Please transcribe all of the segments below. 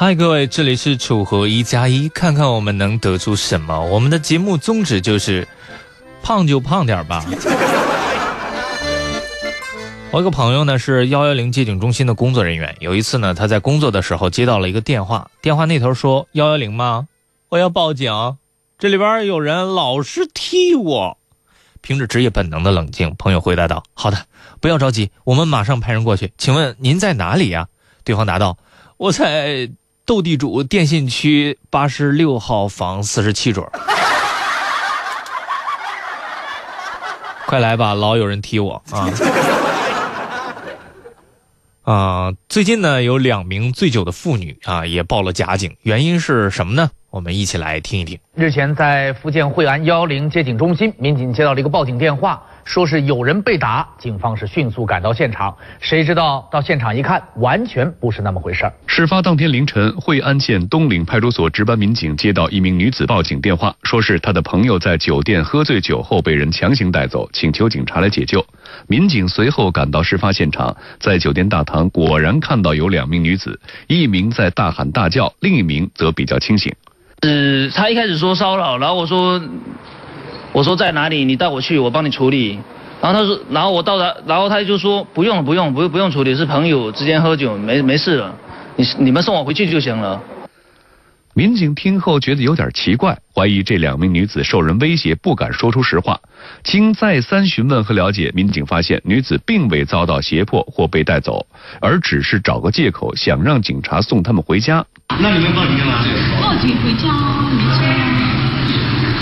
嗨，各位，这里是楚河一加一，看看我们能得出什么。我们的节目宗旨就是胖就胖点吧。我有个朋友呢是幺幺零接警中心的工作人员，有一次呢他在工作的时候接到了一个电话，电话那头说幺幺零吗？我要报警，这里边有人老是踢我。凭着职业本能的冷静，朋友回答道：“好的，不要着急，我们马上派人过去。请问您在哪里呀？”对方答道：“我在。”斗地主电信区八十六号房四十七桌，快来吧，老有人踢我啊！啊，最近呢，有两名醉酒的妇女啊也报了假警，原因是什么呢？我们一起来听一听。日前，在福建惠安幺幺零接警中心，民警接到了一个报警电话。说是有人被打，警方是迅速赶到现场，谁知道到现场一看，完全不是那么回事儿。事发当天凌晨，惠安县东岭派出所值班民警接到一名女子报警电话，说是她的朋友在酒店喝醉酒后被人强行带走，请求警察来解救。民警随后赶到事发现场，在酒店大堂果然看到有两名女子，一名在大喊大叫，另一名则比较清醒。呃，他一开始说骚扰，然后我说。我说在哪里？你带我去，我帮你处理。然后他说，然后我到达，然后他就说不用不用不不用处理，是朋友之间喝酒，没没事了。你你们送我回去就行了。民警听后觉得有点奇怪，怀疑这两名女子受人威胁，不敢说出实话。经再三询问和了解，民警发现女子并未遭到胁迫或被带走，而只是找个借口想让警察送他们回家。那你们报警干嘛？报警回家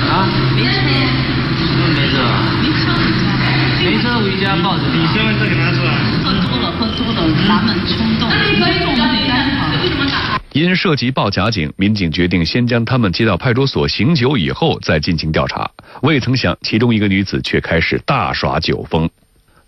啊？你身份证给拿出来。喝多了，喝多了，难忍冲动。因涉及报假警，民警决定先将他们接到派出所醒酒，以后再进行调查。未曾想，其中一个女子却开始大耍酒疯。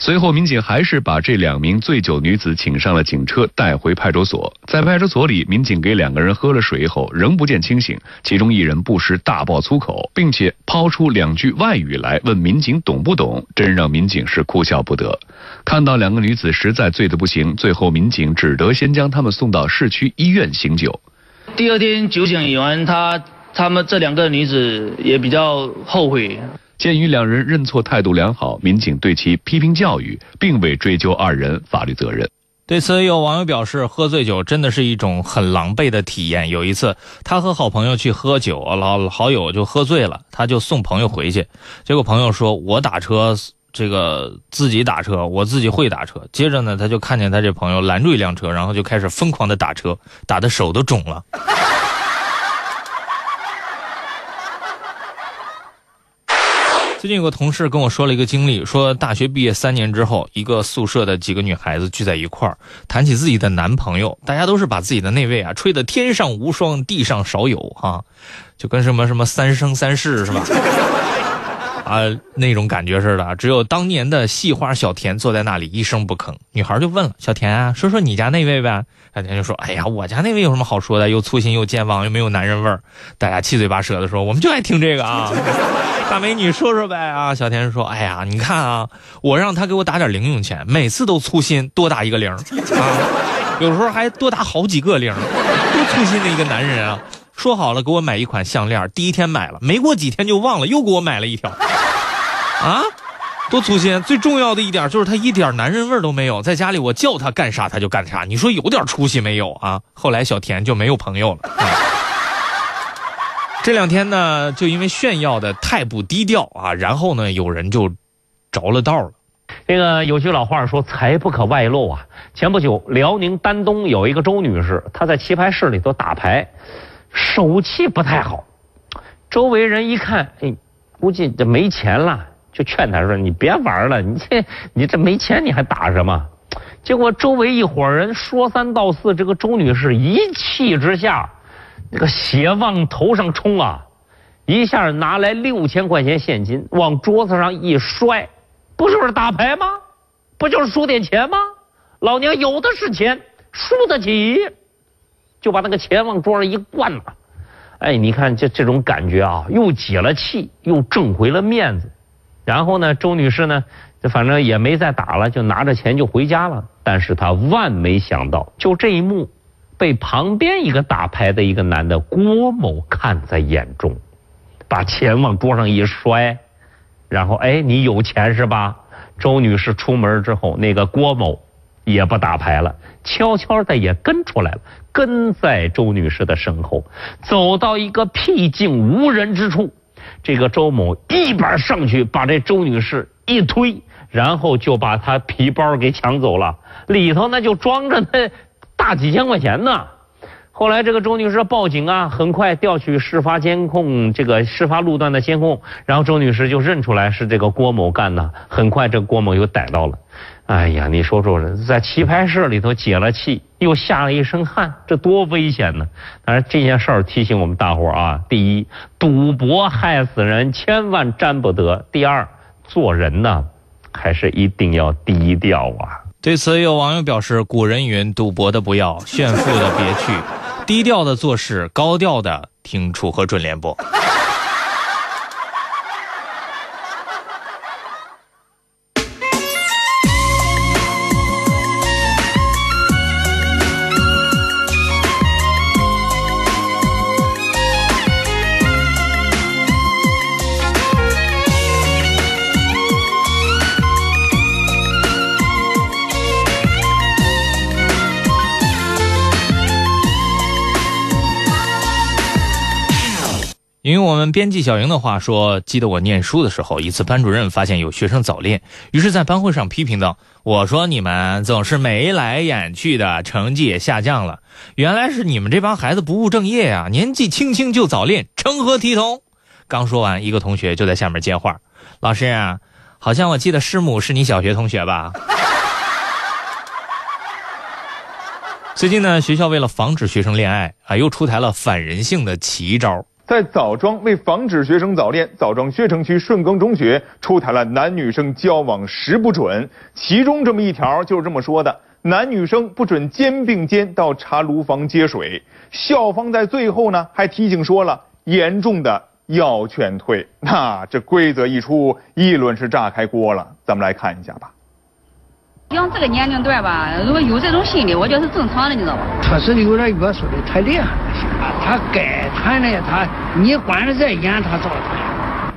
随后，民警还是把这两名醉酒女子请上了警车，带回派出所。在派出所里，民警给两个人喝了水后，仍不见清醒。其中一人不时大爆粗口，并且抛出两句外语来问民警懂不懂，真让民警是哭笑不得。看到两个女子实在醉得不行，最后民警只得先将她们送到市区医院醒酒。第二天酒醒以完，他他们这两个女子也比较后悔。鉴于两人认错态度良好，民警对其批评教育，并未追究二人法律责任。对此，有网友表示，喝醉酒真的是一种很狼狈的体验。有一次，他和好朋友去喝酒，老好友就喝醉了，他就送朋友回去。结果朋友说：“我打车，这个自己打车，我自己会打车。”接着呢，他就看见他这朋友拦住一辆车，然后就开始疯狂的打车，打的手都肿了。最近有个同事跟我说了一个经历，说大学毕业三年之后，一个宿舍的几个女孩子聚在一块儿，谈起自己的男朋友，大家都是把自己的那位啊吹得天上无双，地上少有啊，就跟什么什么三生三世是吧？啊，那种感觉似的。只有当年的细花小田坐在那里一声不吭。女孩就问了小田啊，说说你家那位呗。小田就说，哎呀，我家那位有什么好说的？又粗心又健忘，又没有男人味儿。大家七嘴八舌的说，我们就爱听这个啊。大美女说说呗啊！小田说：“哎呀，你看啊，我让他给我打点零用钱，每次都粗心多打一个零啊，有时候还多打好几个零，多粗心的一个男人啊！说好了给我买一款项链，第一天买了，没过几天就忘了，又给我买了一条，啊，多粗心！最重要的一点就是他一点男人味都没有，在家里我叫他干啥他就干啥，你说有点出息没有啊？后来小田就没有朋友了。”这两天呢，就因为炫耀的太不低调啊，然后呢，有人就着了道了。这个有句老话说“财不可外露”啊。前不久，辽宁丹东有一个周女士，她在棋牌室里头打牌，手气不太好。周围人一看，哎，估计这没钱了，就劝他说：“你别玩了，你这你这没钱你还打什么？”结果周围一伙人说三道四，这个周女士一气之下。那个血往头上冲啊！一下拿来六千块钱现金，往桌子上一摔，不就是打牌吗？不就是输点钱吗？老娘有的是钱，输得起，就把那个钱往桌上一灌呐！哎，你看这这种感觉啊，又解了气，又挣回了面子。然后呢，周女士呢，就反正也没再打了，就拿着钱就回家了。但是她万没想到，就这一幕。被旁边一个打牌的一个男的郭某看在眼中，把钱往桌上一摔，然后哎，你有钱是吧？周女士出门之后，那个郭某也不打牌了，悄悄的也跟出来了，跟在周女士的身后，走到一个僻静无人之处，这个周某一把上去把这周女士一推，然后就把她皮包给抢走了，里头那就装着那大几千块钱呢。后来这个周女士报警啊，很快调取事发监控，这个事发路段的监控，然后周女士就认出来是这个郭某干的。很快这郭某又逮到了。哎呀，你说说，在棋牌室里头解了气，又下了一身汗，这多危险呢！当然这件事儿提醒我们大伙儿啊：第一，赌博害死人，千万沾不得；第二，做人呢，还是一定要低调啊。对此，有网友表示：“古人云，赌博的不要，炫富的别去。”低调的做事，高调的听楚河准联播。因为我们编辑小莹的话说，记得我念书的时候，一次班主任发现有学生早恋，于是，在班会上批评道：“我说你们总是眉来眼去的，成绩也下降了。原来是你们这帮孩子不务正业呀，年纪轻轻就早恋，成何体统？”刚说完，一个同学就在下面接话：“老师啊，好像我记得师母是你小学同学吧？” 最近呢，学校为了防止学生恋爱啊，又出台了反人性的奇招。在枣庄，为防止学生早恋，枣庄薛城区顺耕中学出台了男女生交往十不准，其中这么一条就是这么说的：男女生不准肩并肩到茶炉房接水。校方在最后呢还提醒说了，严重的要劝退。那这规则一出，议论是炸开锅了。咱们来看一下吧。像这个年龄段吧，如果有这种心理，我觉得是正常的，你知道吧？他是有点约束的太厉害了，他该谈的他，你管的再严，他照谈。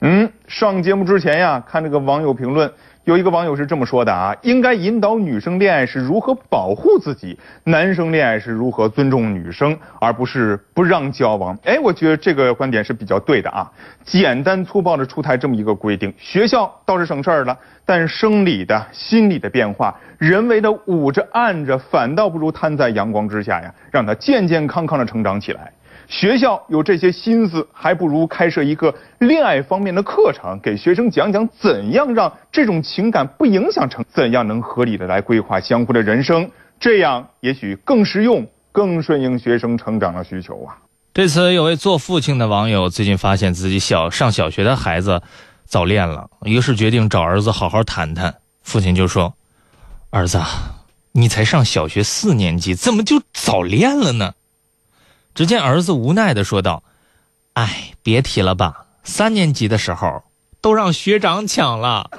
嗯，上节目之前呀，看这个网友评论。有一个网友是这么说的啊，应该引导女生恋爱是如何保护自己，男生恋爱是如何尊重女生，而不是不让交往。哎，我觉得这个观点是比较对的啊。简单粗暴的出台这么一个规定，学校倒是省事儿了，但生理的、心理的变化，人为的捂着、按着，反倒不如摊在阳光之下呀，让他健健康康的成长起来。学校有这些心思，还不如开设一个恋爱方面的课程，给学生讲讲怎样让这种情感不影响成，怎样能合理的来规划相互的人生，这样也许更实用，更顺应学生成长的需求啊。对此，有位做父亲的网友最近发现自己小上小学的孩子早恋了，于是决定找儿子好好谈谈。父亲就说：“儿子，你才上小学四年级，怎么就早恋了呢？”只见儿子无奈的说道哎别提了吧三年级的时候都让学长抢了。